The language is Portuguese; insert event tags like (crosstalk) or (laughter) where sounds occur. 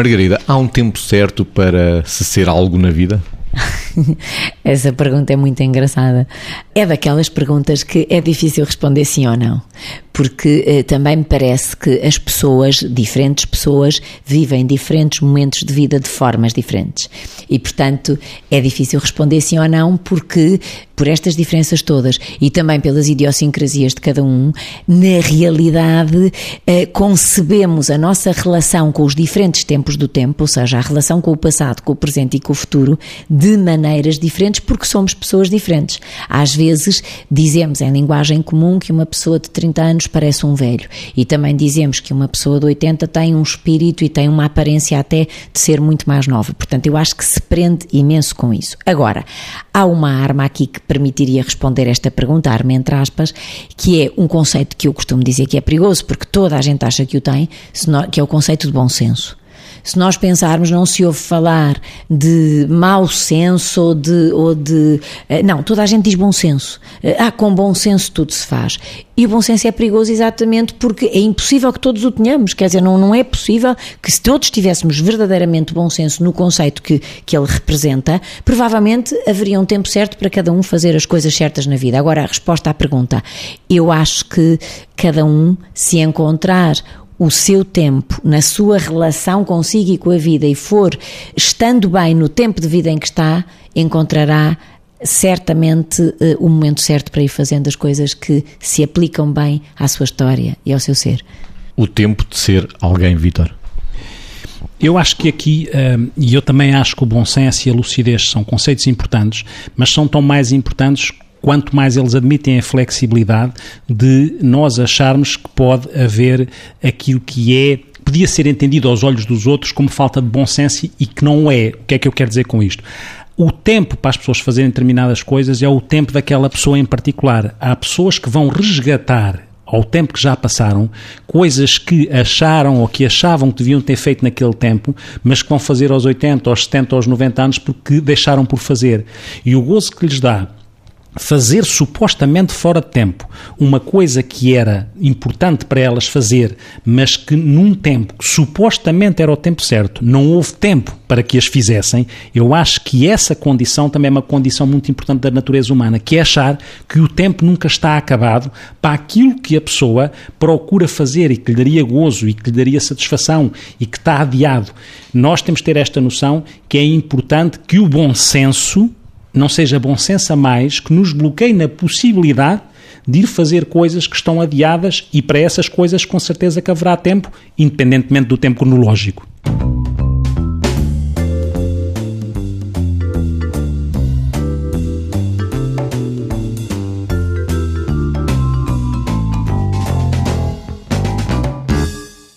Margarida, há um tempo certo para se ser algo na vida? (laughs) Essa pergunta é muito engraçada. É daquelas perguntas que é difícil responder sim ou não, porque eh, também me parece que as pessoas, diferentes pessoas, vivem diferentes momentos de vida de formas diferentes. E, portanto, é difícil responder sim ou não, porque por estas diferenças todas e também pelas idiosincrasias de cada um, na realidade eh, concebemos a nossa relação com os diferentes tempos do tempo, ou seja, a relação com o passado, com o presente e com o futuro, de maneiras diferentes porque somos pessoas diferentes. Às vezes dizemos em linguagem comum que uma pessoa de 30 anos parece um velho e também dizemos que uma pessoa de 80 tem um espírito e tem uma aparência até de ser muito mais nova. Portanto, eu acho que se prende imenso com isso. Agora, há uma arma aqui que permitiria responder esta pergunta, arma entre aspas, que é um conceito que eu costumo dizer que é perigoso porque toda a gente acha que o tem, que é o conceito de bom senso. Se nós pensarmos, não se ouve falar de mau senso ou de, ou de. Eh, não, toda a gente diz bom senso. Eh, ah, com bom senso tudo se faz. E o bom senso é perigoso exatamente porque é impossível que todos o tenhamos. Quer dizer, não, não é possível que se todos tivéssemos verdadeiramente bom senso no conceito que, que ele representa, provavelmente haveria um tempo certo para cada um fazer as coisas certas na vida. Agora, a resposta à pergunta. Eu acho que cada um se encontrar o seu tempo, na sua relação consigo e com a vida, e for estando bem no tempo de vida em que está, encontrará certamente uh, o momento certo para ir fazendo as coisas que se aplicam bem à sua história e ao seu ser. O tempo de ser alguém, Vitor. Eu acho que aqui, uh, e eu também acho que o bom senso e a lucidez são conceitos importantes, mas são tão mais importantes quanto mais eles admitem a flexibilidade de nós acharmos que pode haver aquilo que é podia ser entendido aos olhos dos outros como falta de bom senso e que não é. O que é que eu quero dizer com isto? O tempo para as pessoas fazerem determinadas coisas é o tempo daquela pessoa em particular. Há pessoas que vão resgatar ao tempo que já passaram, coisas que acharam ou que achavam que deviam ter feito naquele tempo, mas que vão fazer aos 80, aos 70, aos 90 anos porque deixaram por fazer. E o gozo que lhes dá fazer supostamente fora de tempo uma coisa que era importante para elas fazer, mas que num tempo que supostamente era o tempo certo, não houve tempo para que as fizessem, eu acho que essa condição também é uma condição muito importante da natureza humana, que é achar que o tempo nunca está acabado para aquilo que a pessoa procura fazer e que lhe daria gozo e que lhe daria satisfação e que está adiado. Nós temos de ter esta noção que é importante que o bom senso não seja bom senso a mais que nos bloqueie na possibilidade de ir fazer coisas que estão adiadas e para essas coisas com certeza que haverá tempo, independentemente do tempo cronológico.